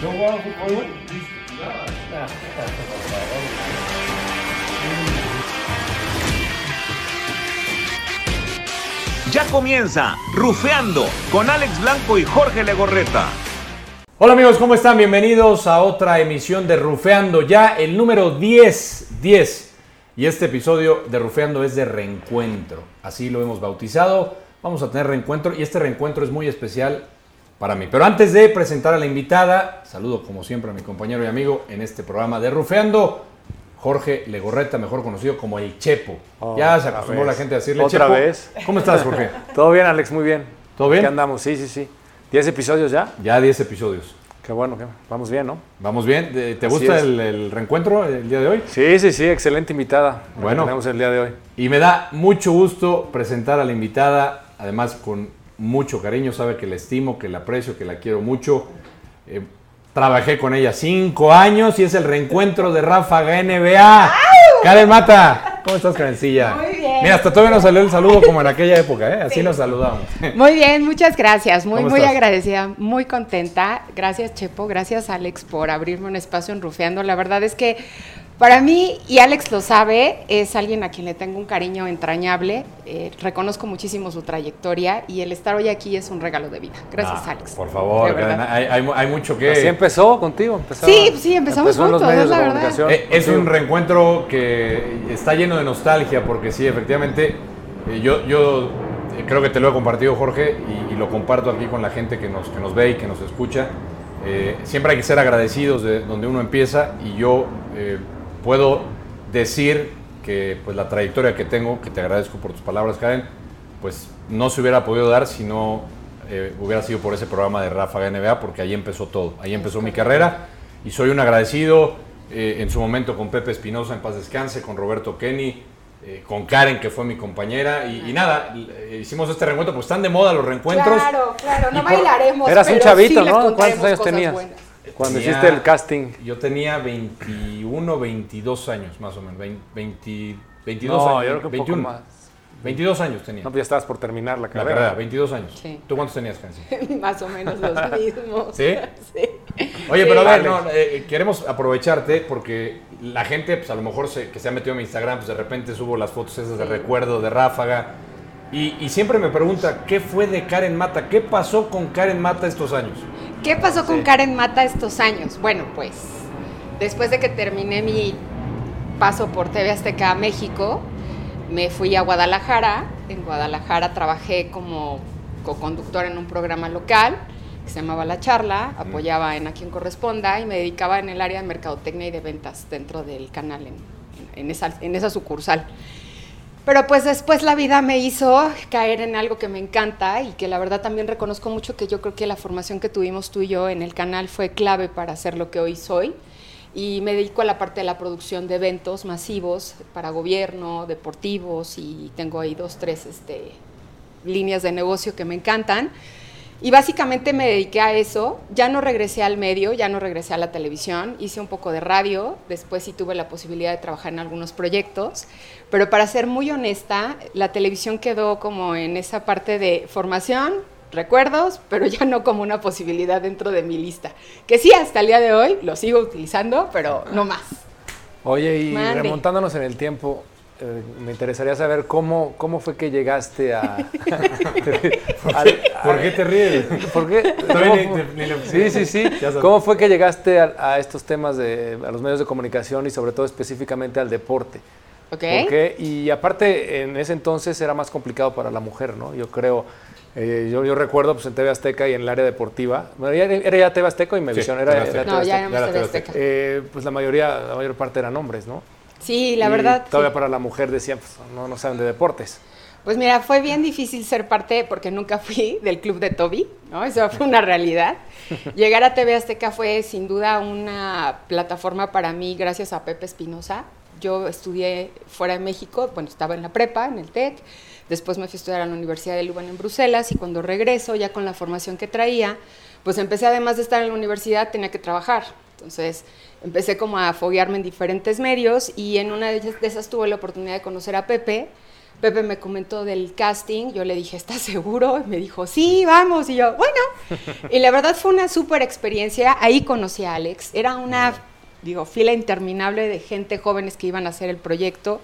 No fútbol. Ya comienza Rufeando con Alex Blanco y Jorge Legorreta. Hola amigos, ¿cómo están? Bienvenidos a otra emisión de Rufeando, ya el número 10, 10. Y este episodio de Rufeando es de reencuentro, así lo hemos bautizado. Vamos a tener reencuentro y este reencuentro es muy especial para mí. Pero antes de presentar a la invitada, saludo como siempre a mi compañero y amigo en este programa de Rufeando, Jorge Legorreta, mejor conocido como el Chepo. Oh, ya se acostumbró la gente a decirle ¿Otra Chepo. vez? ¿Cómo estás, Jorge? Todo bien, Alex, muy bien. ¿Todo bien? ¿Qué andamos? Sí, sí, sí. ¿10 episodios ya? Ya 10 episodios. Qué bueno, qué- vamos bien, ¿no? Vamos bien. ¿Te Así gusta el, el reencuentro el día de hoy? Sí, sí, sí, excelente invitada. Bueno. Tenemos el día de hoy. Y me da mucho gusto presentar a la invitada, además con mucho cariño, sabe que la estimo, que la aprecio, que la quiero mucho. Eh, trabajé con ella cinco años y es el reencuentro de Ráfaga NBA. Karen Mata, ¿cómo estás, Karencilla? Muy bien. Mira, hasta todavía nos salió el saludo como en aquella época, ¿eh? Así nos saludamos. Muy bien, muchas gracias. Muy, ¿Cómo muy estás? agradecida, muy contenta. Gracias, Chepo. Gracias, Alex, por abrirme un espacio en Rufeando. La verdad es que para mí, y Alex lo sabe, es alguien a quien le tengo un cariño entrañable. Eh, reconozco muchísimo su trayectoria y el estar hoy aquí es un regalo de vida. Gracias, Ah, Alex. Por favor, hay, hay mu- hay mucho que... Así empezó contigo. empezó- Sí, sí, empezamos los juntos, es la verdad. Eh, es un reencuentro que está lleno de nostalgia, porque sí, efectivamente, eh, yo, yo eh, creo que te lo he compartido, Jorge, y, y lo comparto aquí con la gente que nos, que nos ve y que nos escucha. Eh, siempre hay que ser agradecidos de donde uno empieza, y yo eh, puedo decir que pues, la trayectoria que tengo, que te agradezco por tus palabras, Karen, pues no se hubiera podido dar si no eh, hubiera sido por ese programa de Ráfaga NBA, porque ahí empezó todo, ahí empezó mi carrera y soy un agradecido eh, en su momento con Pepe Espinosa, en paz descanse, con Roberto Kenny, eh, con Karen, que fue mi compañera, y, y nada, hicimos este reencuentro, pues están de moda los reencuentros. Claro, claro, no bailaremos. Eras un chavito, sí ¿no? ¿Cuántos años tenías? buenas. Cuando Tenía- hiciste el casting. Yo tenía 21, 22 años más o menos, 20, 20 22 No, años. yo creo que un 21, poco más. 22 años tenía. No, pues ya estabas por terminar la la carrera. carrera, 22 años. Sí. ¿Tú cuántos tenías, Hansi? Más o menos los mismos. ¿Sí? Sí. Oye, Sí. pero a ver, no, eh, queremos aprovecharte porque la gente, pues a lo mejor se- que se ha metido en mi Instagram, pues de repente subo las fotos esas de recuerdo, de ráfaga. Y, y siempre me pregunta, ¿qué fue de Karen Mata? ¿Qué pasó con Karen Mata estos años? ¿Qué pasó con Sí. Karen Mata estos años? Bueno, pues después de que terminé mi paso por TV Azteca a México, me fui a Guadalajara. En Guadalajara trabajé como co-conductora en un programa local que se llamaba La Charla, apoyaba en A quien corresponda y me dedicaba en el área de mercadotecnia y de ventas dentro del canal en, en esa, en esa sucursal. Pero pues después la vida me hizo caer en algo que me encanta y que la verdad también reconozco mucho que yo creo que la formación que tuvimos tú y yo en el canal fue clave para ser lo que hoy soy. Y me dedico a la parte de la producción de eventos masivos para gobierno, deportivos y tengo ahí dos, tres este, líneas de negocio que me encantan. Y básicamente me dediqué a eso. Ya no regresé al medio, ya no regresé a la televisión. Hice un poco de radio. Después sí tuve la posibilidad de trabajar en algunos proyectos. Pero para ser muy honesta, la televisión quedó como en esa parte de formación, recuerdos, pero ya no como una posibilidad dentro de mi lista. Que sí, hasta el día de hoy lo sigo utilizando, pero no más. Oye, y Mande. remontándonos en el tiempo, eh, me interesaría saber cómo, cómo fue que llegaste a... al- ¿Por qué te ríes? ¿Por qué? Todavía ¿Cómo ni- ni- Sí, sí, sí. ¿Cómo fue que llegaste a, a estos temas de a los medios de comunicación y sobre todo específicamente al deporte? ¿Ok? ¿Por qué? Y aparte, en ese entonces era más complicado para la mujer, ¿no? Yo creo, eh, yo, yo recuerdo pues, en TV Azteca y en el área deportiva, bueno, ya- era ya TV Azteca o Imevisión, Sí, era, era No, ya era TV Azteca. Eh, pues la mayoría, la mayor parte eran hombres, ¿no? Sí, la Y verdad. sí. Todavía para la mujer decían, pues, no, no saben de deportes. Pues mira, fue bien difícil ser parte, porque nunca fui del club de Toby, ¿no? Eso fue una realidad. Llegar a TV Azteca fue sin duda una plataforma para mí, gracias a Pepe Espinosa. Yo estudié fuera de México, bueno, estaba en la prepa, en el TEC, después me fui a estudiar a la Universidad de Leuven en Bruselas y cuando regreso, ya con la formación que traía, pues empecé además de estar en la universidad, tenía que trabajar. Entonces empecé como a foguearme en diferentes medios y en una de ellas- de esas tuve la oportunidad de conocer a Pepe, Pepe me comentó del casting, yo le dije, ¿estás seguro? Y me dijo, sí, vamos. Y yo, bueno. Y la verdad fue una súper experiencia. Ahí conocí a Alex. Era una, digo, fila interminable de gente jóvenes que iban a hacer el proyecto.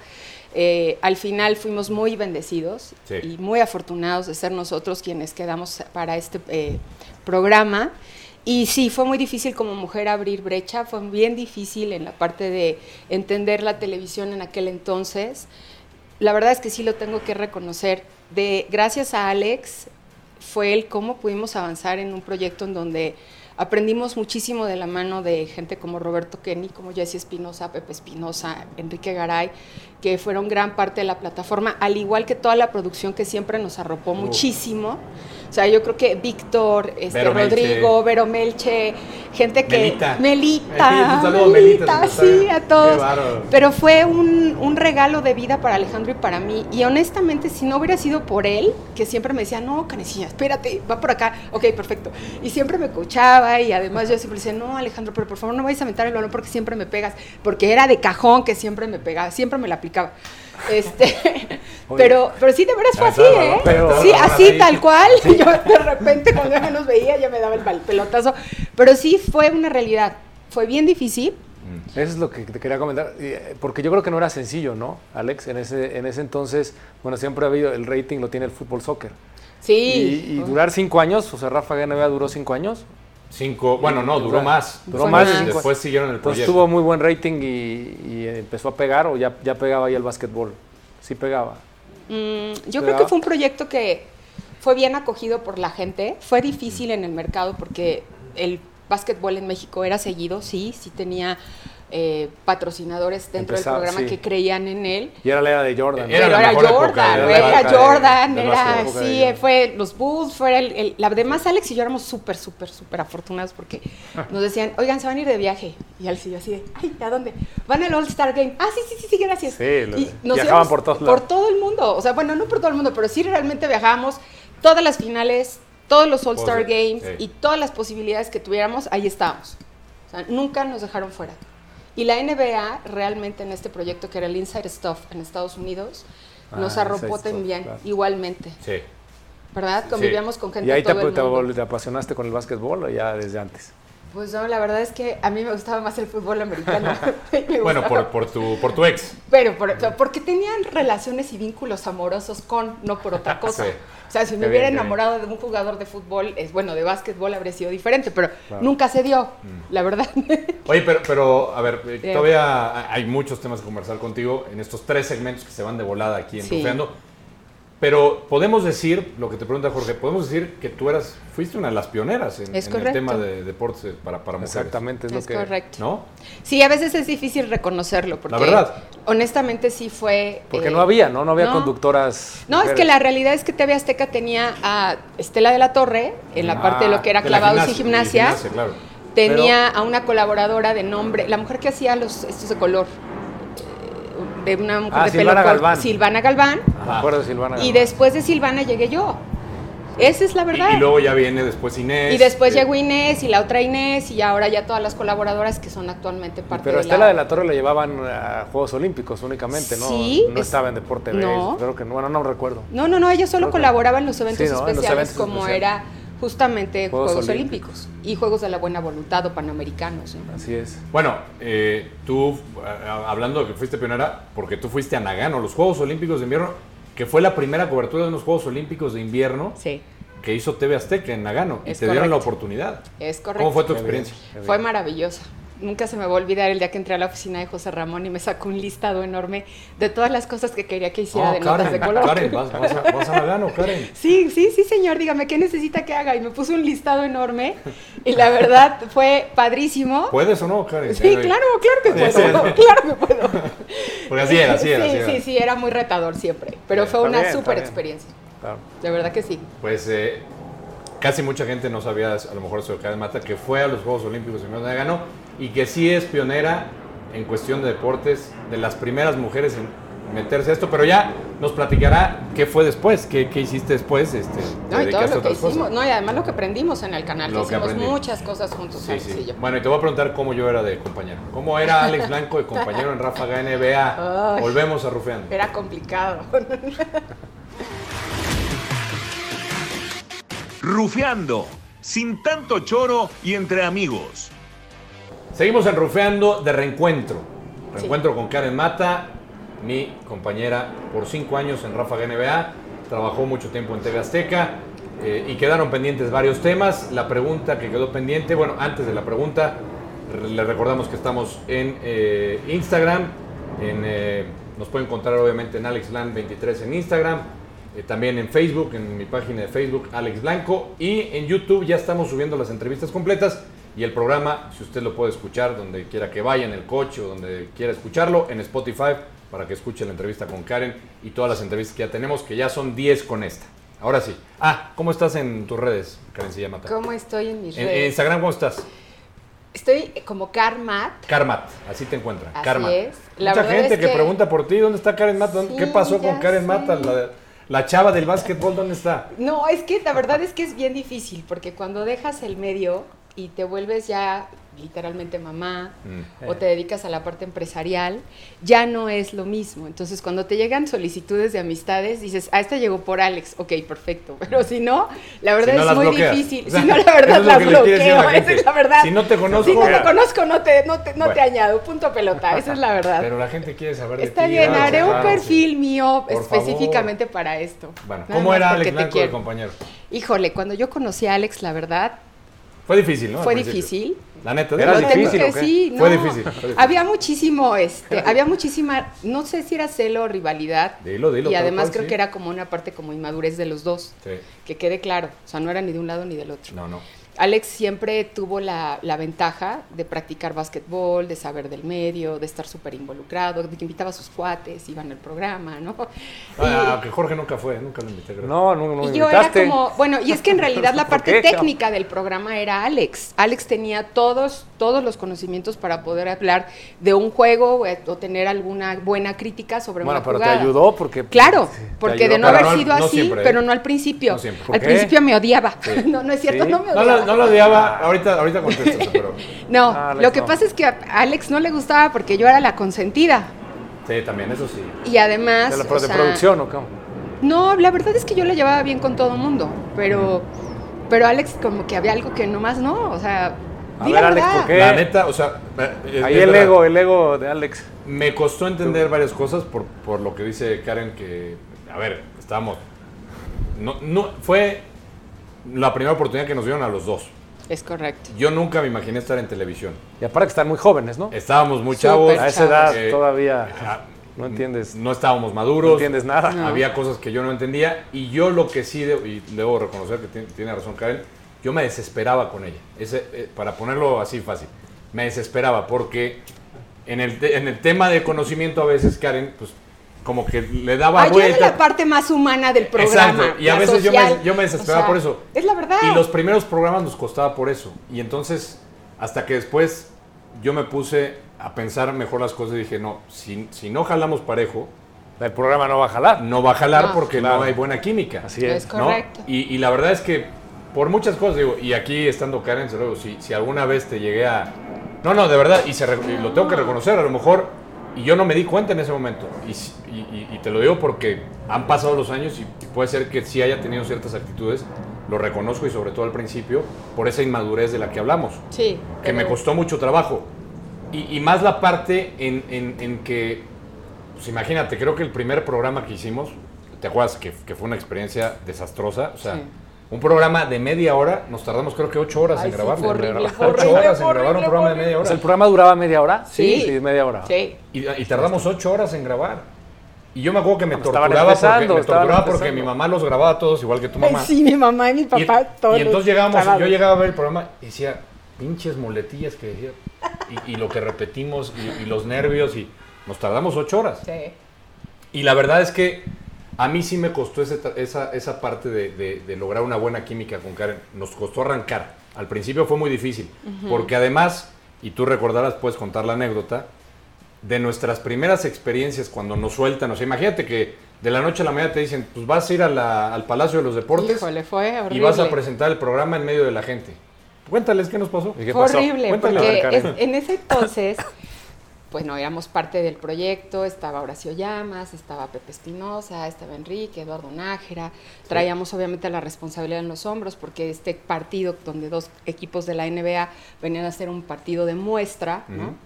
Eh, al final fuimos muy bendecidos Sí. y muy afortunados de ser nosotros quienes quedamos para este eh, programa. Y sí, fue muy difícil como mujer abrir brecha, fue bien difícil en la parte de entender la televisión en aquel entonces. La verdad es que sí lo tengo que reconocer. De, gracias a Alex fue el cómo pudimos avanzar en un proyecto en donde aprendimos muchísimo de la mano de gente como Roberto Kenny, como Jesse Espinosa, Pepe Espinosa, Enrique Garay, que fueron gran parte de la plataforma, al igual que toda la producción que siempre nos arropó muchísimo. O sea, yo creo que Víctor, este, Vero Melche. Rodrigo, Vero Melche, gente que... Melita. Melita. A Melita, nos sí, a todos. Pero fue un, un regalo de vida para Alejandro y para mí. Y honestamente, si no hubiera sido por él, que siempre me decía, no, Canecilla, espérate, va por acá. Ok, perfecto. Y siempre me coachaba y además yo siempre decía, no, Alejandro, pero por favor no vayas a meter el balón porque siempre me pegas. Porque era de cajón que siempre me pegaba, siempre me la aplicaba. Este, pero, pero sí, de veras fue así, ¿eh? sí, así, tal cual. Yo de repente cuando ya nos veía ya me daba el pelotazo. Pero sí fue una realidad. Fue bien difícil. Eso es lo que te quería comentar, eh, porque yo creo que no era sencillo, ¿no, Alex? En ese, en ese entonces, bueno, siempre ha habido, el rating lo tiene el fútbol soccer. Sí. Y, y durar cinco años, o sea, Rafa GNBA duró cinco años, Cinco, bueno, no, duró más. Duró más de más. cinco Después siguieron el proyecto. tuvo muy buen rating y, y empezó a pegar, o ya, ya pegaba ahí el básquetbol. Sí pegaba. Mm, yo ¿Te creo que fue un proyecto que fue bien acogido por la gente. Fue difícil en el mercado porque el básquetbol en México era seguido, sí, sí tenía eh, patrocinadores dentro Empezaba, del programa sí. que creían en él. Y era la era de Jordan. Era Pero era mejor época, Jordan, era era de- Jordan, del era de sí, Jordan. fue los Bulls, fue el, el- la demás Alex y yo éramos súper, súper, súper afortunados porque nos decían, oigan, se van a ir de viaje. Y Alex y yo así de, ay, ¿a dónde? Van al All Star Game. Ah, sí, sí, sí, sí, gracias. Sí, lo- y nos viajaban por todos Por lados. todo el mundo. O sea, bueno, no por todo el mundo, pero sí realmente viajábamos todas las finales, todos los All Star Todos, Games sí. y todas las posibilidades que tuviéramos, ahí estábamos. O sea, nunca nos dejaron fuera. Y la NBA realmente en este proyecto que era el Inside Stuff en Estados Unidos nos Ah, arropó Inside Stuff, también claro. igualmente, Sí. ¿verdad? Sí. Convivíamos con gente ¿Y ahí te, todo el te- mundo. te apasionaste con el básquetbol o ya desde antes? Pues no, la verdad es que a mí me gustaba más el fútbol americano. Me Bueno, por, por, tu, por tu ex. Pero por- porque tenían relaciones y vínculos amorosos con, no por otra cosa. Sí. O sea, si me Qué hubiera bien, enamorado de un jugador de fútbol, es bueno, de básquetbol habría sido diferente, pero Claro. nunca se dio, Mm. la verdad. Oye, pero, pero a ver, eh, todavía hay muchos temas que conversar contigo en estos tres segmentos que se van de volada aquí en Sí. Pero podemos decir, lo que te pregunta Jorge, podemos decir que tú eras, fuiste una de las pioneras en, Es en el tema de deportes para, para mujeres. Exactamente, es, es lo que... correcto. ¿No? Sí, a veces es difícil reconocerlo, porque La verdad. honestamente sí fue... Porque eh, no había, ¿no? No había no. conductoras. No, es que la realidad es que TV Azteca tenía a Estela de la Torre, en la Ah, parte de lo que era clavados y gimnasia, claro. Tenía a una colaboradora de nombre, la mujer que hacía los estos de color, eh, de una mujer Ah, de Silvana pelo Galván. Silvana Galván. Me acuerdo de Silvana. Y después de Silvana llegué yo. Esa es la verdad. y luego ya viene después Inés. Y después eh, llegó Inés y la otra Inés y ahora ya todas las colaboradoras que son actualmente parte Pero de Estela la... de la Torre la llevaban a Juegos Olímpicos únicamente, ¿no? Sí, No es- estaba en Deporte B. no. Creo que no, bueno, no recuerdo. No, no, no, ella solo Creo que- colaboraba en los eventos Sí, ¿no? En los especiales eventos como especiales. era justamente Juegos Juegos, Olímpicos. Olímpicos. y Juegos de la Buena Voluntad o Panamericanos. ¿no? Así es. Bueno, eh, tú, a- hablando de que fuiste pionera, porque tú fuiste a Nagano, los Juegos Olímpicos de Invierno, que fue la primera cobertura de unos Juegos Olímpicos de Invierno Sí, que hizo TV Azteca en Nagano. Y te dieron la oportunidad. es correcto. ¿Cómo fue tu experiencia? Fue maravillosa. Nunca se me va a olvidar el día que entré a la oficina de José Ramón y me sacó un listado enorme de todas las cosas que quería que hiciera Oh, de notas de Karen, color. Karen, vas, vas a, vas a Karen. Sí, sí, sí, señor, dígame, ¿qué necesita que haga? Y me puso un listado enorme y la verdad fue padrísimo. ¿Puedes o no, Karen? Sí, claro, claro que Sí, puedo, sí. claro que puedo. Porque así era, así era. Sí, así era. sí, sí, era muy retador siempre, pero fue una súper experiencia, Claro. de verdad que sí. Pues eh, casi mucha gente no sabía, a lo mejor de Karen Mata, que fue a los Juegos Olímpicos de Nagano y que sí es pionera en cuestión de deportes, de las primeras mujeres en meterse a esto. Pero ya nos platicará qué fue después, qué, qué hiciste después. Este, No, y todo lo que cosas. hicimos. No, y además lo que aprendimos en el canal, Lo que hicimos aprendí. muchas cosas juntos, Sí, yo. Bueno, y te voy a preguntar cómo yo era de compañero. ¿Cómo era Alex Blanco de compañero en Ráfaga NBA? Ay. Volvemos a Rufeando. Era complicado. Rufeando, sin tanto choro y entre amigos. Seguimos en Rufeando de reencuentro. Sí. Reencuentro con Karen Mata, mi compañera por cinco años en Ráfaga NBA. Trabajó mucho tiempo en TV Azteca eh, y quedaron pendientes varios temas. La pregunta que quedó pendiente, bueno, antes de la pregunta, re- le recordamos que estamos en eh, Instagram. En, eh, nos pueden encontrar obviamente en AlexLand23 en Instagram. eh, también en Facebook, en mi página de Facebook, Alex Blanco. Y en YouTube ya estamos subiendo las entrevistas completas. Y el programa, si usted lo puede escuchar donde quiera que vaya, en el coche o donde quiera escucharlo, en Spotify, para que escuche la entrevista con Karen y todas las entrevistas que ya tenemos, que ya son 10 con esta. Ahora sí. Ah, ¿cómo estás en tus redes, Karen Mata? ¿Cómo estoy en mis En, en redes? Instagram, ¿cómo estás? Estoy como Carmat. Karmat, así te encuentran. Así Karmat. es. La Mucha gente es que, que- pregunta por ti, ¿dónde está Karen Mata? ¿Qué pasó con Karen sé. Mata? La, la chava del básquetbol, ¿dónde está? No, es que la verdad es que es bien difícil, porque cuando dejas el medio y te vuelves ya literalmente mamá Mm. o te dedicas a la parte empresarial, ya no es lo mismo. Entonces, cuando te llegan solicitudes de amistades, dices, ah, esta llegó por Alex, ok, perfecto. Pero si no, la verdad Si no es muy bloqueas. difícil. O sea, si no, la verdad es las la bloqueo, esa es la verdad. Si no te conozco, Si no te conozco, no te, no te, no te añado, punto pelota, esa es la verdad. Pero la gente quiere saber de Está ti. bien, haré un perfil sí. mío Por específicamente para esto. Bueno, Nada ¿cómo era Alex Blanco de quiero. compañero? Híjole, cuando yo conocí a Alex, la verdad, Fue difícil, ¿no? Fue difícil. La neta. Era Lo difícil, que sí, Fue no. difícil, fue difícil. Había muchísimo, este, había muchísima, no sé si era celo o rivalidad. Dilo, dilo, Y además cual, creo sí. que era como una parte como inmadurez de los dos. Sí. Que quede claro. O sea, no era ni de un lado ni del otro. No, no. Alex siempre tuvo la, la ventaja de practicar básquetbol, de saber del medio, de estar súper involucrado, de que invitaba a sus cuates, iban al programa, ¿no? Ah, Jorge nunca fue, nunca lo invité, creo. No, no, no me y yo era como, bueno, y es que en realidad la ¿Por parte técnica del programa era Alex. Alex tenía todos, todos los conocimientos para poder hablar de un juego o, o tener alguna buena crítica sobre Bueno, una pero te ayudó porque... Claro, Sí, porque de no haber no- sido no así, siempre, ¿eh? pero no al principio. No siempre. ¿Por Al qué? principio me odiaba. No, no es cierto, Sí. no me No odiaba. lo, no lo odiaba, ahorita, ahorita contesto, pero No, Ah, Alex, lo que no. pasa es que a Alex no le gustaba porque yo era la consentida. sí, también, eso sí. Y además. ¿De, la, o de sea, producción o cómo? No, la verdad es que yo la llevaba bien con todo el mundo. Pero, pero Alex, como que había algo que nomás no. O sea, A ver, la Alex. ¿por qué? La neta, o sea, es- Ahí es el verdad. ego, el ego de Alex. Me costó entender varias cosas por, por lo que dice Karen, que, a ver, estábamos... No, no, fue la primera oportunidad que nos dieron a los dos. Es correcto. Yo nunca me imaginé estar en televisión. Y aparte que están muy jóvenes, ¿no? Estábamos muy chavos. A esa edad eh, todavía ah, no entiendes, No estábamos maduros. no entiendes nada. No. Había cosas que yo no entendía y yo lo que sí, debo, y debo reconocer que tiene, tiene razón Karen, yo me desesperaba con ella. Ese, eh, para ponerlo así fácil, me desesperaba porque en el, te- en el tema de conocimiento a veces Karen, pues como que le daba Ay, vuelta. la parte más humana del programa. Exacto, y a veces yo me- social. yo me desesperaba O sea, por eso. Es la verdad. Y los primeros programas nos costaba por eso. Y entonces, hasta que después yo me puse a pensar mejor las cosas y dije, no, si, si no jalamos parejo, El programa no va a jalar. no va a jalar No. porque Claro. no hay buena química. Así Es es. ¿no? correcto. Y, y la verdad es que por muchas cosas, digo, y aquí estando Karen, se lo si, si alguna vez te llegué a... No, no, de verdad, y, se y lo tengo que reconocer, a lo mejor, y yo no me di cuenta en ese momento, y, te lo digo porque han pasado los años y, puede ser que sí haya tenido ciertas actitudes, lo reconozco y sobre todo al principio, por esa inmadurez de la que hablamos Sí. que me costó mucho trabajo. Y, y más la parte en, en- en que, pues imagínate, creo que el primer programa que hicimos, ¿te acuerdas? Que, que fue una experiencia desastrosa. O sea, Sí. Un programa de media hora, nos tardamos creo que ocho horas Ay, en sí, grabarlo. fue horrible, fue ocho horrible, horas en grabar un horrible, programa de media O hora. sea, ¿el programa duraba media hora? Sí. media hora. Sí. Y, y tardamos ocho horas en grabar. Y yo me acuerdo que me estaban torturaba, porque, me torturaba porque mi mamá los grababa todos igual que tu mamá. Sí, mi mamá y mi Y- papá, y, todos. entonces llegábamos, yo llegaba a ver el programa y decía, pinches muletillas que decía, y, y lo que repetimos, y, y los nervios, y nos tardamos ocho horas. Sí. Y la verdad es que a mí sí me costó ese esa, esa parte de, de- de lograr una buena química con Karen. Nos costó arrancar. Al principio fue muy difícil, porque además, y tú recordarás, puedes contar la anécdota, de nuestras primeras experiencias cuando nos sueltan, o sea, imagínate que de la noche a la mañana te dicen, pues vas a ir a la- al Palacio de los Deportes Híjole, fue y vas a presentar el programa en medio de la gente. Cuéntales qué nos pasó. ¿Y qué Fue pasó? horrible, Cuéntale, porque es- en ese entonces, bueno, éramos parte del proyecto, estaba Horacio Llamas, estaba Pepe Espinosa, estaba Enrique, Eduardo Nájera, traíamos obviamente la responsabilidad en los hombros, porque este partido, donde dos equipos de la NBA venían a hacer un partido de muestra, ¿no?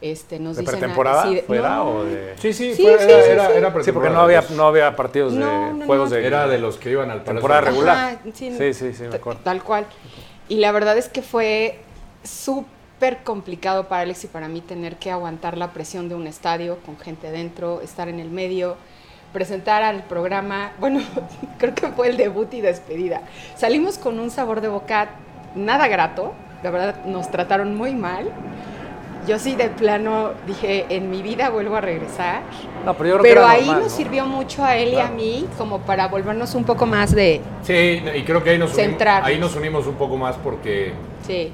Este, nos ¿De dicen pretemporada de- fuera no, o de...? Sí, sí, Sí, fue- sí, era, sí, era, sí. era Sí, porque pretemporada, no había, pues. no había partidos No, de no, juegos no. de... Era de los que iban al Temporada regular. Ajá, sí, Sí, sí, sí, me acuerdo. Tal cual. Y la verdad es que fue súper complicado para Alex y para mí tener que aguantar la presión de un estadio con gente dentro, estar en el medio, presentar al programa. Bueno, creo que fue el debut y despedida. Salimos con un sabor de boca nada grato. La verdad, nos trataron muy mal. Yo sí de plano dije, en mi vida vuelvo a regresar. No, pero yo creo Pero que ahí normal, nos ¿no? sirvió mucho a él y a Claro. mí como para volvernos un poco más de... Sí, y creo que ahí nos, unimos, ahí nos unimos un poco más porque... Sí.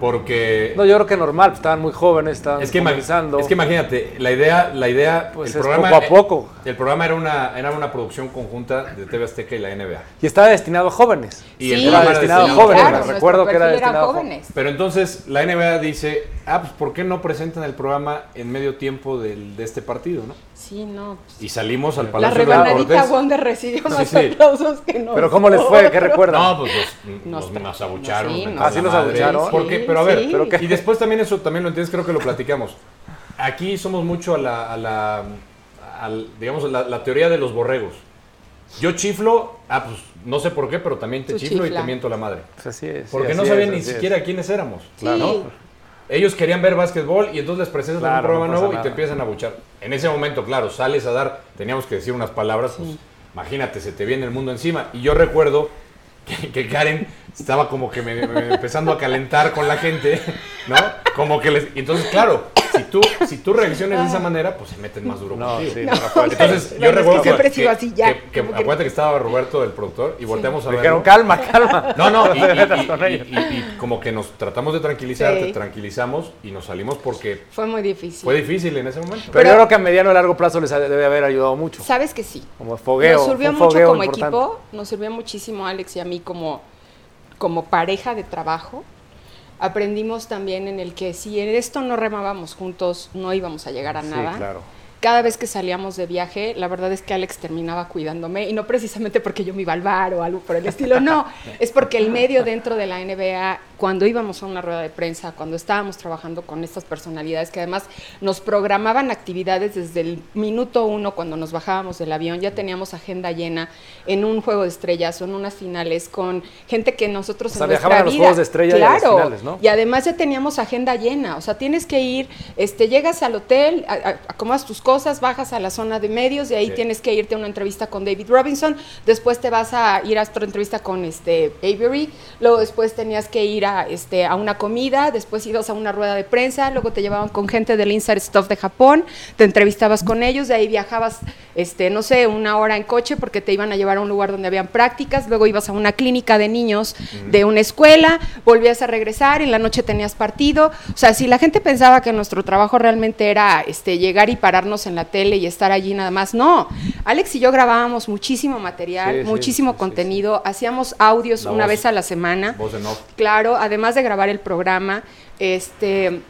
Porque No, yo creo que normal, pues, estaban muy jóvenes, estaban es, que comenzando. es que imagínate, la idea, la idea Pues el es programa, poco a poco. El programa era una, era una producción conjunta de TV Azteca y la NBA. Y estaba destinado a jóvenes. Y el programa era destinado a jóvenes, claro, recuerdo que era destinado a jóvenes. Pero entonces la NBA dice, ah, pues ¿por qué no presentan el programa en medio tiempo del- de este partido, no? Sí, no. pues, Y salimos al la Palacio de los rebanadita. Wonder recibió Sí, más sí. aplausos que nosotros. Pero ¿cómo les fue? ¿Qué recuerdan? No, pues nos, Nos nos, nos abucharon. sí, nos nos- ¿Ah, sí la los madre. abucharon? Porque, Sí, pero a ver, sí. pero que- y después también eso también lo entiendes, creo que lo platicamos. Aquí somos mucho a la, a la al- digamos, la, la teoría de los borregos. Yo chiflo, ah, pues no sé por qué, pero también te Tú chiflo y te miento la madre. Pues así es. Porque sí, no así sabían es, ni así es. siquiera quiénes éramos. Sí. ¿no? Ellos querían ver básquetbol y entonces les presentas Claro, un programa no nuevo y te empiezan a buchar. En ese momento, claro, sales a dar, teníamos que decir unas palabras, pues imagínate, se te viene el mundo encima. Y yo recuerdo que, que Karen estaba como que me, me- empezando a calentar con la gente, ¿no? Como que les... y Entonces, claro, si tú, si tú reaccionas de esa manera, pues se meten más duro No, contigo. sí, No, no, Rafael. Entonces, Bueno, yo es que recuerdo siempre he sido así ya, que- que- que- acuérdate que estaba Roberto, el productor, y volteamos a ver. dijeron, calma, calma. No, no, y, y- metas y- con y- ellos. y- y como que nos tratamos de tranquilizar, Sí. te tranquilizamos y nos salimos porque Fue muy difícil. fue difícil en ese momento. Pero, Pero- yo creo que a mediano y largo plazo les debe haber ayudado mucho. Sabes que sí. Como fogueo. nos sirvió mucho como importante. equipo, nos sirvió muchísimo Alex y a mí como, como pareja de trabajo. Aprendimos también en el que si en esto no remábamos juntos, no íbamos a llegar a nada. Sí, claro. Cada vez que salíamos de viaje, la verdad es que Alex terminaba cuidándome, y no precisamente porque yo me iba al bar o algo por el estilo, no, es porque el medio dentro de la NBA, cuando íbamos a una rueda de prensa, cuando estábamos trabajando con estas personalidades que además nos programaban actividades desde el minuto uno cuando nos bajábamos del avión, ya teníamos agenda llena en un juego de estrellas o en unas finales con gente que nosotros O sea, en viajaban a los vida- juegos de estrella y a las claro, finales, ¿no? y además ya teníamos agenda llena, o sea, tienes que ir, este, llegas al hotel, acomodas tus cosas, bajas a la zona de medios, de ahí Sí. tienes que irte a una entrevista con David Robinson, después te vas a ir a otra entrevista con este Avery, luego después tenías que ir a, este, a una comida, después ibas a una rueda de prensa, luego te llevaban con gente del Inside Stuff de Japón, te entrevistabas con ellos, de ahí viajabas, este, no sé, una hora en coche porque te iban a llevar a un lugar donde habían prácticas, luego ibas a una clínica de niños de una escuela, volvías a regresar, en la noche tenías partido, o sea, si la gente pensaba que nuestro trabajo realmente era este, llegar y pararnos en la tele y estar allí nada más, no, Alex y yo grabábamos muchísimo material, Sí, muchísimo sí, sí, contenido, hacíamos audios La una voz. vez a la semana. Voz en off. Claro, además de grabar el programa, este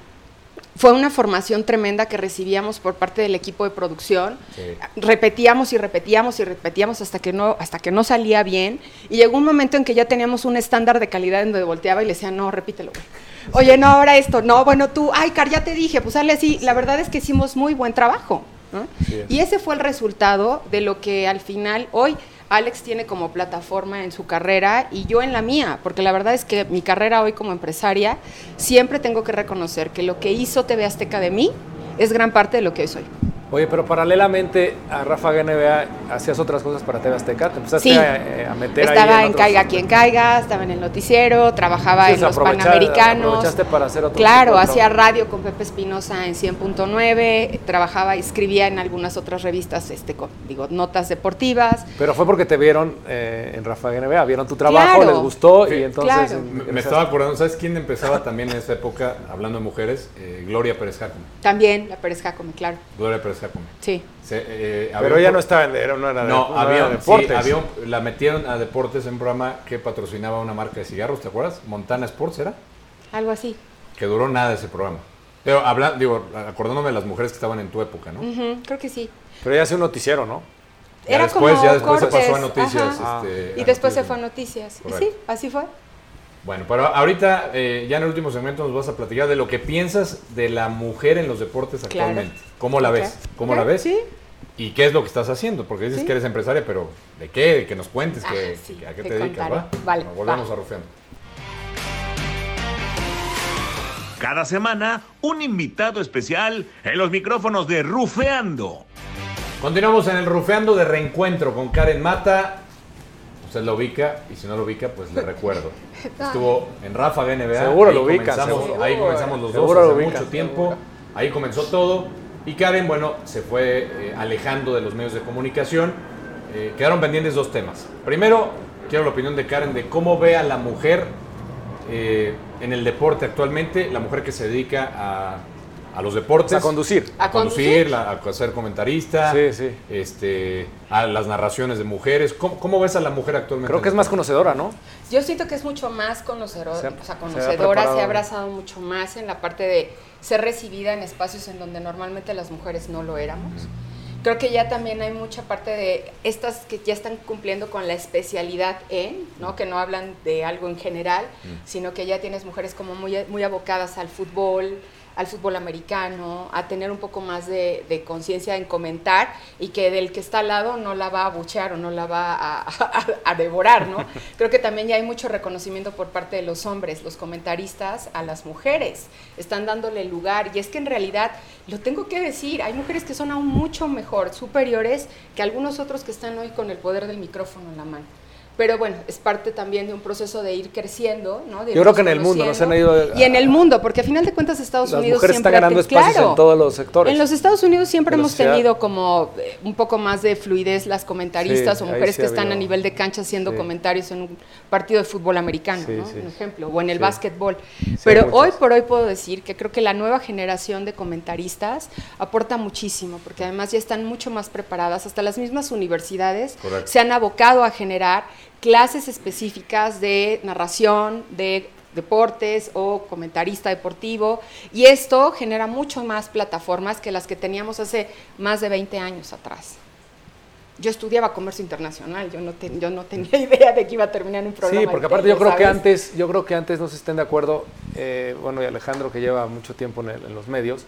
fue una formación tremenda que recibíamos por parte del equipo de producción. Sí. Repetíamos y repetíamos y repetíamos hasta que no hasta que no salía bien y llegó un momento en que ya teníamos un estándar de calidad en donde volteaba y le decía, "No, repítelo." güey". Oye, no, ahora esto. No, bueno, tú, ay, Car, ya te dije, pues sale así. La verdad es que hicimos muy buen trabajo. ¿no? Sí es. Y ese fue el resultado de lo que al final hoy Alex tiene como plataforma en su carrera y yo en la mía, porque la verdad es que mi carrera hoy como empresaria siempre tengo que reconocer que lo que hizo TV Azteca de mí es gran parte de lo que hoy soy. Oye, pero paralelamente a Rafa NBA hacías otras cosas para TV Azteca. Te empezaste Sí. a, eh, a meter ahí Estaba en otros- Caiga quien caiga, estaba en el noticiero, trabajaba Sí, en los Panamericanos. aprovechaste para hacer otro Claro, hacía radio con Pepe Espinosa en 100.9, trabajaba, escribía en algunas otras revistas, este, con, digo, notas deportivas. Pero fue porque te vieron eh, en Rafa NBA, vieron tu trabajo, Claro. les gustó Sí, y entonces... claro. en- Me, estaba acordando, ¿sabes quién empezaba también en esa época, hablando de mujeres? Eh, Gloria Pérez Jacome. También la Pérez Jacome, claro. Gloria Pérez Jacome. Sí. Se, eh, había Pero ella no estaba en, era, no era de- No, no había, era de sí, deportes. había un- la metieron a deportes en un programa que patrocinaba una marca de cigarros, ¿te acuerdas? Montana Sports era, Algo así. que duró nada ese programa. Pero habla, digo, acordándome de las mujeres que estaban en tu época, ¿no? Creo que sí. Pero ella hace un noticiero, ¿no? Ya Era después, como ya después se pasó a noticias. este, Y a después se fue a noticias. Y sí, así fue. Bueno, pero ahorita, eh, ya en el último segmento nos vas a platicar de lo que piensas de la mujer en los deportes Claro. actualmente. ¿Cómo la ves? ¿Cómo la ves? Sí. ¿Y qué es lo que estás haciendo? Porque dices Sí. que eres empresaria, pero ¿de qué? De que nos cuentes, Ah, que, sí, que- a qué te te dedicas. ¿va? Vale, Bueno, volvemos va. a Rufeando. Cada semana, un invitado especial en los micrófonos de Rufeando. Continuamos en el Rufeando de reencuentro con Karen Mata. Usted lo ubica y si no lo ubica, pues le recuerdo. Estuvo en Ráfaga NBA. Seguro ahí lo ubica, comenzamos- seguro. Ahí comenzamos los Seguro dos hace ubica, mucho tiempo. Ahí comenzó todo. Y Karen, bueno, se fue eh, alejando de los medios de comunicación. Eh, quedaron pendientes dos temas. Primero, quiero la opinión de Karen de cómo ve a la mujer eh, en el deporte actualmente, la mujer que se dedica a, a los deportes. A conducir. A, ¿A conducir, la- a ser comentarista, Sí, sí. este, a las narraciones de mujeres. ¿Cómo, cómo ves a la mujer actualmente? Creo que es más conocedora, ¿no? Yo siento que es mucho más conocedora, Se ha- o sea, se ha conocedora, se, ha abrazado mucho más en la parte de ser recibida en espacios en donde normalmente las mujeres no lo éramos. Creo que ya también hay mucha parte de estas que ya están cumpliendo con la especialidad en, ¿no? que no hablan de algo en general, sino que ya tienes mujeres como muy, muy abocadas al fútbol, al fútbol americano, a tener un poco más de, de conciencia en comentar y que del que está al lado no la va a buchear o no la va a, a- a devorar, ¿no? Creo que también ya hay mucho reconocimiento por parte de los hombres, los comentaristas, a las mujeres. Están dándole lugar y es que en realidad, lo tengo que decir, hay mujeres que son aún mucho mejor, superiores que algunos otros que están hoy con el poder del micrófono en la mano. Pero bueno, es parte también de un proceso de ir creciendo, ¿no? De Yo creo que en el mundo, no se han ido Y en el mundo, porque a final de cuentas Estados Las Unidos mujeres están siempre ha ganando espacios en todos los sectores. En los Estados Unidos siempre hemos tenido como eh, un poco más de fluidez las comentaristas Sí, o mujeres sí que están a nivel de cancha haciendo sí. comentarios en un partido de fútbol americano, ¿no? Un ejemplo, o en el básquetbol. Pero hoy por hoy puedo decir que creo que la nueva generación de comentaristas aporta muchísimo, porque además ya están mucho más preparadas, hasta las mismas universidades Correcto. se han abocado a generar clases específicas de narración, de deportes o comentarista deportivo y esto genera mucho más plataformas que las que teníamos hace más de 20 años atrás. Yo estudiaba comercio internacional, yo no, ten- yo no tenía idea de que iba a terminar en un programa. Sí, porque aparte yo creo que ¿sabes? antes, yo creo que antes no se estén de acuerdo, eh, bueno, y Alejandro que lleva mucho tiempo en, el- en los medios,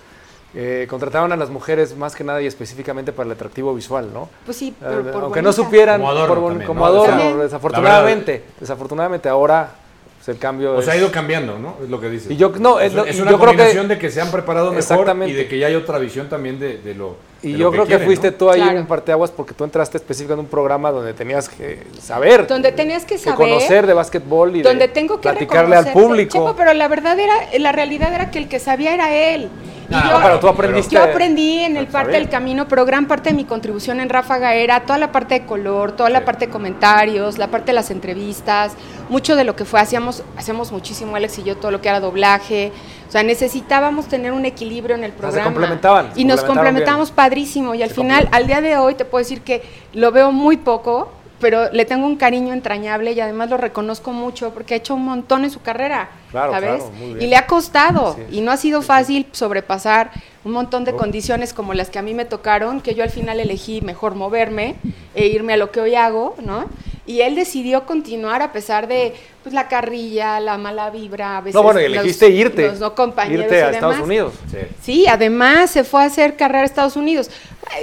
eh, contrataban a las mujeres más que nada y específicamente para el atractivo visual, ¿no? Pues sí, Eh, por, por aunque no supieran Como adorno por también, como ¿no? adorno, También. desafortunadamente, desafortunadamente ahora pues, el cambio O sea, ha ido cambiando, ¿no? Es lo que dices. Y yo- no, es es, lo- es una yo creo que- combinación de que se han preparado mejor y de que ya hay otra visión también de, de lo Y yo creo que quieren, fuiste ¿no? tú ahí Claro. un parteaguas porque tú entraste específicamente en un programa donde tenías que saber. Donde tenías que saber. conocer de básquetbol y donde de tengo que platicarle al público. Chepo, pero la verdad era, la realidad era que el que sabía era él. Y Ah, yo, pero tú aprendiste- Yo aprendí en el parte del camino, pero gran parte de mi contribución en Ráfaga era toda la parte de color, toda la Sí. parte de comentarios, la parte de las entrevistas, mucho de lo que fue, hacíamos, hacíamos muchísimo Alex y yo, todo lo que era doblaje. O sea, necesitábamos tener un equilibrio en el se programa. complementaban, se Y nos complementaron complementamos padrísimo. Y al Se final, al día de hoy, te puedo decir que lo veo muy poco, pero le tengo un cariño entrañable y además lo reconozco mucho porque ha hecho un montón en su carrera. Claro, ¿sabes? claro, muy bien. Y le ha costado. Y no ha sido fácil sobrepasar un montón de condiciones como las que a mí me tocaron, que yo al final elegí mejor moverme e irme a lo que hoy hago, ¿no? Y él decidió continuar a pesar de pues, la carrilla, la mala vibra, a veces no, bueno, y los- elegiste irte. los no compañeros irte y a Estados demás. Unidos. Sí. Sí, además se fue a hacer carrera a Estados Unidos.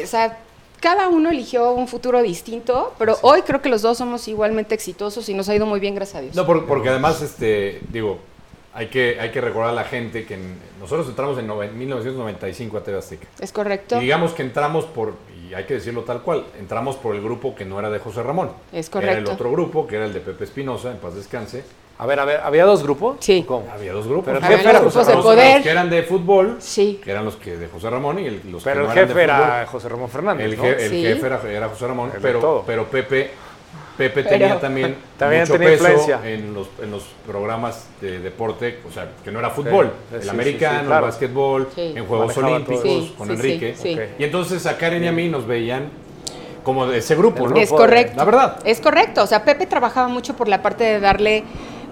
O sea, cada uno eligió un futuro distinto, pero hoy creo que los dos somos igualmente exitosos y nos ha ido muy bien, gracias a Dios. No, por- porque además, este, digo, hay que, hay que recordar a la gente que en- nosotros entramos en nove- 1995 a TV Azteca. es correcto. Y digamos que entramos por, y hay que decirlo tal cual, entramos por el grupo que no era de José Ramón. Es Era el correcto. otro grupo, que era el de Pepe Espinosa, en paz descanse. A ver, a ver, ¿había dos grupos? Sí. ¿Cómo? Había dos grupos. Pero el jefe era José Ramón. Los- que eran de fútbol, Sí. que eran los que de José Ramón, y el- los Pero que el no eran jefe de era. José Ramón Fernández, El, ¿no? je- el Sí. jefe era, era José Ramón, El pero, todo. pero Pepe Pepe Pero- tenía también, También mucho tenía peso influencia. en los, en los programas de deporte, o sea, que no era fútbol, Sí, el sí, americano, sí, sí, claro. el básquetbol, Sí. en Juegos Manejaba Olímpicos, con sí, Enrique. sí, sí. Ok. Y entonces a Karen y a mí nos veían como de ese grupo, ¿no? Es correcto. La verdad. Es correcto. O sea, Pepe trabajaba mucho por la parte de darle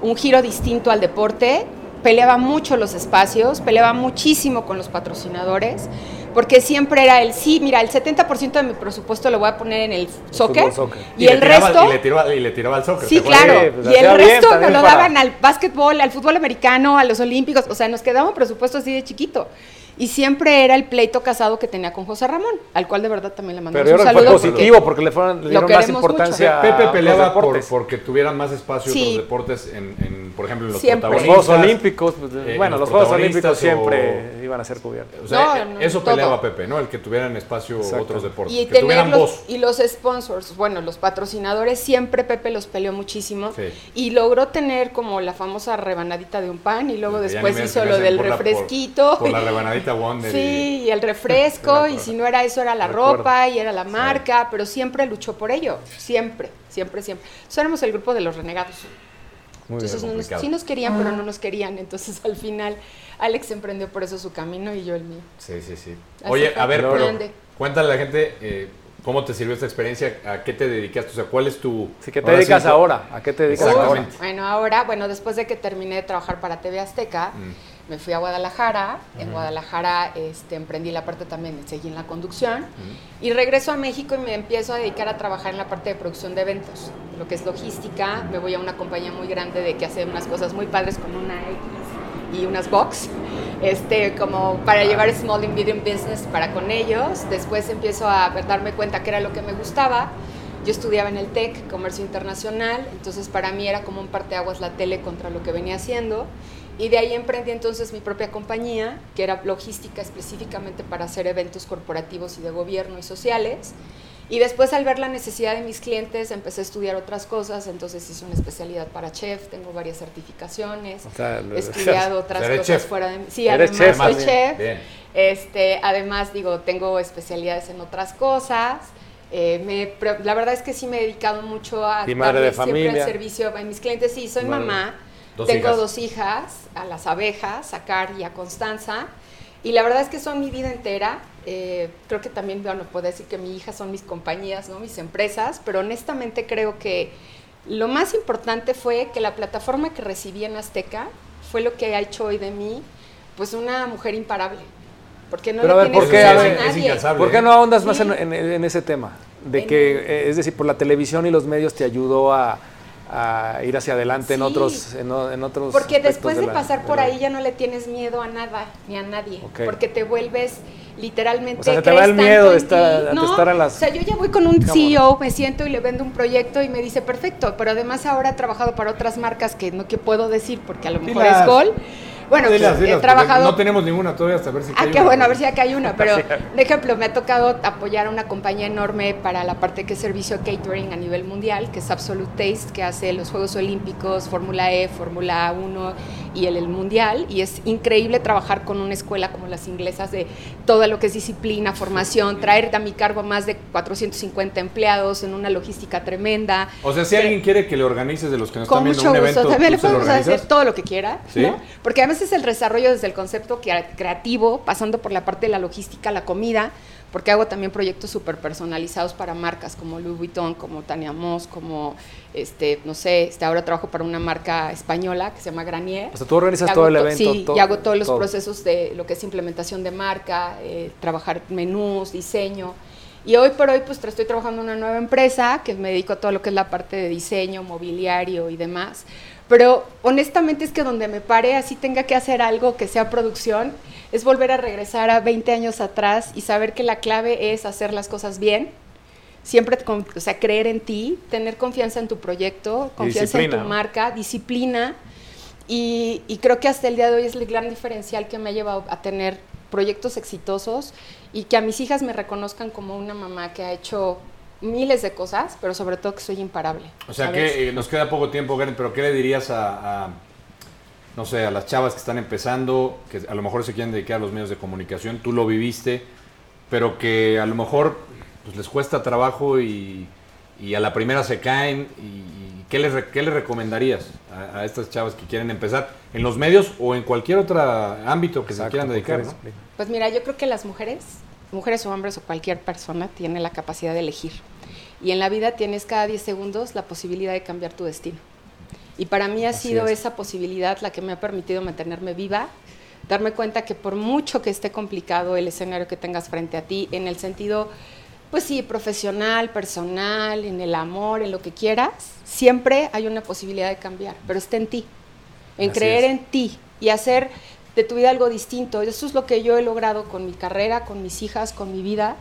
un giro distinto al deporte. Peleaba mucho los espacios, peleaba muchísimo con los patrocinadores, porque siempre era el sí, mira, el 70% de mi presupuesto lo voy a poner en el soccer, Fútbol, soccer. y, el tiraba- resto... Y le tiraba, y le tiraba al soccer. Sí, claro. Pues y el bien resto lo para- daban al básquetbol, al fútbol americano, a los olímpicos. O sea, nos quedaba un presupuesto así de chiquito. Y siempre era el pleito casado que tenía con José Ramón, al cual de verdad también le mandamos Pero yo un fue saludo. porque- positivo porque le, fueron, le dieron más importancia mucho. Pepe a los peleaba por, porque tuvieran más espacio Sí. otros deportes, en, en, por ejemplo, en los Siempre. Los protagonistas. Juegos Olímpicos, pues, eh, bueno, los los Juegos Olímpicos siempre o- iban a ser cubiertos. O sea, No, eh, no, eso todo. peleaba Pepe, ¿no? El que tuvieran espacio Exacto. otros deportes. Y que tuvieran los, voz. y los sponsors, bueno, los patrocinadores, siempre Pepe los peleó muchísimo Sí. y logró tener como la famosa rebanadita de un pan y luego después me- hizo lo del por la- por- refresquito. Por, la rebanadita Wonder. Sí, y el refresco, y si no era eso era la Recuerdo. ropa y era la marca, pero siempre luchó por ello, siempre, siempre, siempre. Entonces éramos el grupo de los renegados. Muy bien. Entonces no nos- complicado. sí nos querían, pero no nos querían. Entonces al final Alex emprendió por eso su camino y yo el mío. Sí, sí, sí. Así Oye, a ver, pero Grande. cuéntale a la gente eh, cómo te sirvió esta experiencia, a qué te dedicaste, o sea, cuál es tu... Así que te ahora sí, dedicas ahora. ¿A qué te dedicas ahora? Exactamente. Bueno, ahora, bueno, después de que terminé de trabajar para TV Azteca, Mm. me fui a Guadalajara. En Guadalajara este, emprendí la parte también, seguí en la conducción. Y regreso a México y me empiezo a dedicar a trabajar en la parte de producción de eventos, lo que es logística. Me voy a una compañía muy grande de que hace unas cosas muy padres con una X y unas box, este, como para llevar Small and Medium Business para con ellos. Después empiezo a darme cuenta que era lo que me gustaba. Yo estudiaba en el TEC, Comercio Internacional, entonces para mí era como un parteaguas la tele contra lo que venía haciendo. Y de ahí emprendí entonces mi propia compañía, que era logística específicamente para hacer eventos corporativos y de gobierno y sociales. Y después al ver la necesidad de mis clientes empecé a estudiar otras cosas, entonces hice una especialidad para chef, tengo varias certificaciones, O sea, lo- he estudiado otras cosas chef. fuera de mí. Sí, además chef soy chef. Bien. Este, además, digo, tengo especialidades en otras cosas. Eh, me, la verdad es que sí me he dedicado mucho a Y madre de darle siempre familia. el servicio a mis clientes. Sí, soy Madre. mamá, Dos tengo hijas. dos hijas, a las abejas, a Car y a Constanza. Y la verdad es que son mi vida entera. Eh, creo que también, bueno, puedo decir que mi hija son mis compañías, ¿no? mis empresas, pero honestamente creo que lo más importante fue que la plataforma que recibí en Azteca fue lo que ha hecho hoy de mí, pues una mujer imparable. Porque no Pero le a ver, tienes ¿por qué? A ver, nadie. ¿Por qué no ahondas más Sí. en, en- en ese tema? De En- que, eh, es decir, por la televisión y los medios te ayudó a, a ir hacia adelante en otros en, otros Porque después de, la- pasar por la- ahí ya no le tienes miedo a nada ni a nadie. Porque te vuelves literalmente. O sea, se te va crees el miedo tanto de estar- No, estar en las O sea, yo ya voy con un. CEO, me siento y le vendo un proyecto y me dice, perfecto. Pero además ahora he trabajado para otras marcas que no que puedo decir porque a lo mejor Dilas. es Gol. Bueno, pues, Dilas, dilas, he trabajado. No tenemos ninguna todavía hasta ver si Ah, qué una. bueno, a ver si acá hay una. Pero, de ejemplo, me ha tocado apoyar a una compañía enorme para la parte que es servicio catering a nivel mundial, que es Absolute Taste, que hace los Juegos Olímpicos, Fórmula E, Fórmula 1 y el, el Mundial. Y es increíble trabajar con una escuela como las inglesas de todo lo que es disciplina, formación, traer a mi cargo a más de 450 empleados en una logística tremenda. O sea, si alguien quiere que le organices de los que nos están viendo un gusto. evento, También le ¿tú se lo podemos hacer todo lo que quiera, ¿Sí? ¿no? Porque además es el desarrollo desde el concepto crea- creativo, pasando por la parte de la logística, la comida, porque hago también proyectos súper personalizados para marcas como Louis Vuitton, como Tania Moss, como, este, no sé, este, ahora trabajo para una marca española que se llama Granier. O sea, tú organizas todo el to- evento, Sí, todo- y hago todos los todo. procesos de lo que es implementación de marca, eh, trabajar menús, diseño. Y hoy por hoy, pues estoy trabajando en una nueva empresa que me dedico a todo lo que es la parte de diseño, mobiliario y demás. Pero honestamente es que donde me pare, así tenga que hacer algo que sea producción, es volver a regresar a 20 años atrás y saber que la clave es hacer las cosas bien. Siempre, con- o sea, creer en ti, tener confianza en tu proyecto, confianza en tu marca, disciplina. Y, y creo que hasta el día de hoy es el gran diferencial que me ha llevado a tener proyectos exitosos y que a mis hijas me reconozcan como una mamá que ha hecho miles de cosas, pero sobre todo que soy imparable. O sea ¿sabes? que eh, nos queda poco tiempo, Karen, pero ¿qué le dirías a, a, no sé, a las chavas que están empezando, que a lo mejor se quieren dedicar a los medios de comunicación? Tú lo viviste, pero que a lo mejor pues, les cuesta trabajo y, y a la primera se caen. Y, ¿qué, les, ¿Qué les recomendarías a, a, estas chavas que quieren empezar en los medios o en cualquier otro ámbito que Exacto, se quieran dedicar? ¿no? Pues mira, yo creo que las mujeres, mujeres o hombres o cualquier persona tiene la capacidad de elegir. Y en la vida tienes cada 10 segundos la posibilidad de cambiar tu destino. Y para mí ha Así sido es. esa posibilidad la que me ha permitido mantenerme viva, darme cuenta que por mucho que esté complicado el escenario que tengas frente a ti, en el sentido, pues sí, profesional, personal, en el amor, en lo que quieras, siempre hay una posibilidad de cambiar, pero está en ti, en Así creer es. en ti y hacer de tu vida algo distinto. Eso es lo que yo he logrado con mi carrera, con mis hijas, con mi vida.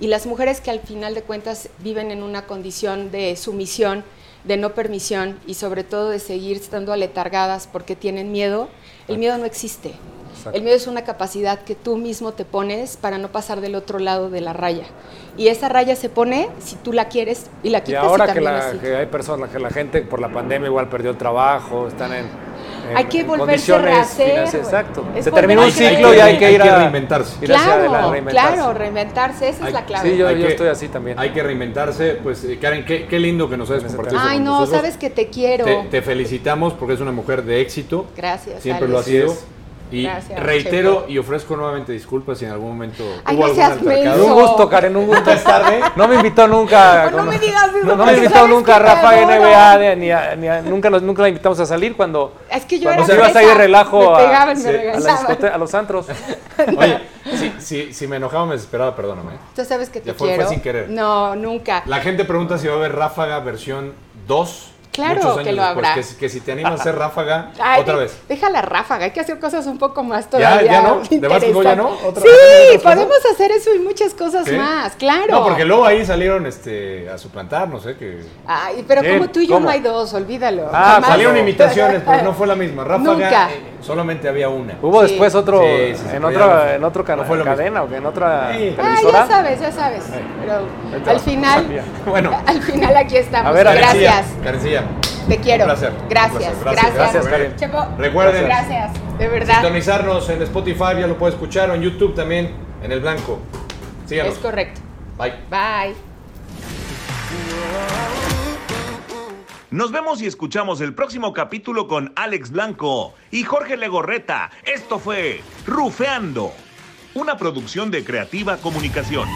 Y las mujeres que al final de cuentas viven en una condición de sumisión, de no permisión y sobre todo de seguir estando aletargadas porque tienen miedo, el miedo no existe. Exacto. El miedo es una capacidad que tú mismo te pones para no pasar del otro lado de la raya. Y esa raya se pone si tú la quieres y la quitas. Y ahora y que, la, que, hay personas, que la gente por la pandemia igual perdió el trabajo, están en. En hay que volverse a rehacer. Exacto. Se terminó un ciclo y hay que ir a reinventarse. Ir claro, reinventarse. claro, reinventarse, esa hay, es la clave. Sí, yo, yo estoy así también. Hay que reinventarse. Pues, Karen, qué, qué lindo que nos hayas compartido. Ay, no, nosotros. sabes que te quiero. Te, te, felicitamos porque es una mujer de éxito. Gracias. Siempre Alex. lo ha sido. Y Gracias, reitero y ofrezco nuevamente disculpas si en algún momento Ay, hubo no algún. Un gusto, Karen, un gusto es tarde. No me invitó nunca. Pues no me digas eso, No, no me invitó nunca a Rafa. NBA, ni a, ni a- nunca, los- nunca la invitamos a salir cuando, Es que yo cuando era se ibas ahí de relajo me a, pegaban, me a, la a los antros. Oye, si, si, si me enojaba me desesperaba, perdóname. Tú sabes que te Ya fue- fue quiero. sin querer. No, nunca. La gente pregunta si va a haber Ráfaga versión 2. Claro que lo después. habrá. Que, si- que si te animas a hacer Ráfaga Ay, otra vez. Deja la ráfaga, hay que hacer cosas un poco más ¿Ya, todavía. ya no? ¿De básquetbol ya no? interesantes. ¿Otra- sí, cosas? podemos hacer eso y muchas cosas ¿Sí? más, claro. No, porque luego ahí salieron este, a suplantar, no sé, que... Ay, pero como tú y yo ¿Cómo? no hay dos, olvídalo. Ah, Jamás. Salieron imitaciones, pero no fue la misma. Ráfaga Nunca. eh, solamente había una. Hubo Sí. después otro, Sí, sí, en, no- en otro cana- no fue mismo. cadena o que en otra Sí. Ah, ya sabes, ya sabes. Pero al final. Bueno. al final aquí estamos. A ver, gracias. Karencilla, Te quiero. Un placer. Gracias. Un placer. Gracias. Gracias, Karen. Chepo, Recuerden- Gracias. De verdad. sintonizarnos en Spotify, ya lo puede escuchar, o en YouTube también, en el blanco. Síganos. Es correcto. Bye. Bye. Nos vemos y escuchamos el próximo capítulo con Alex Blanco y Jorge Legorreta. Esto fue Rufeando, una producción de Creativa Comunicación.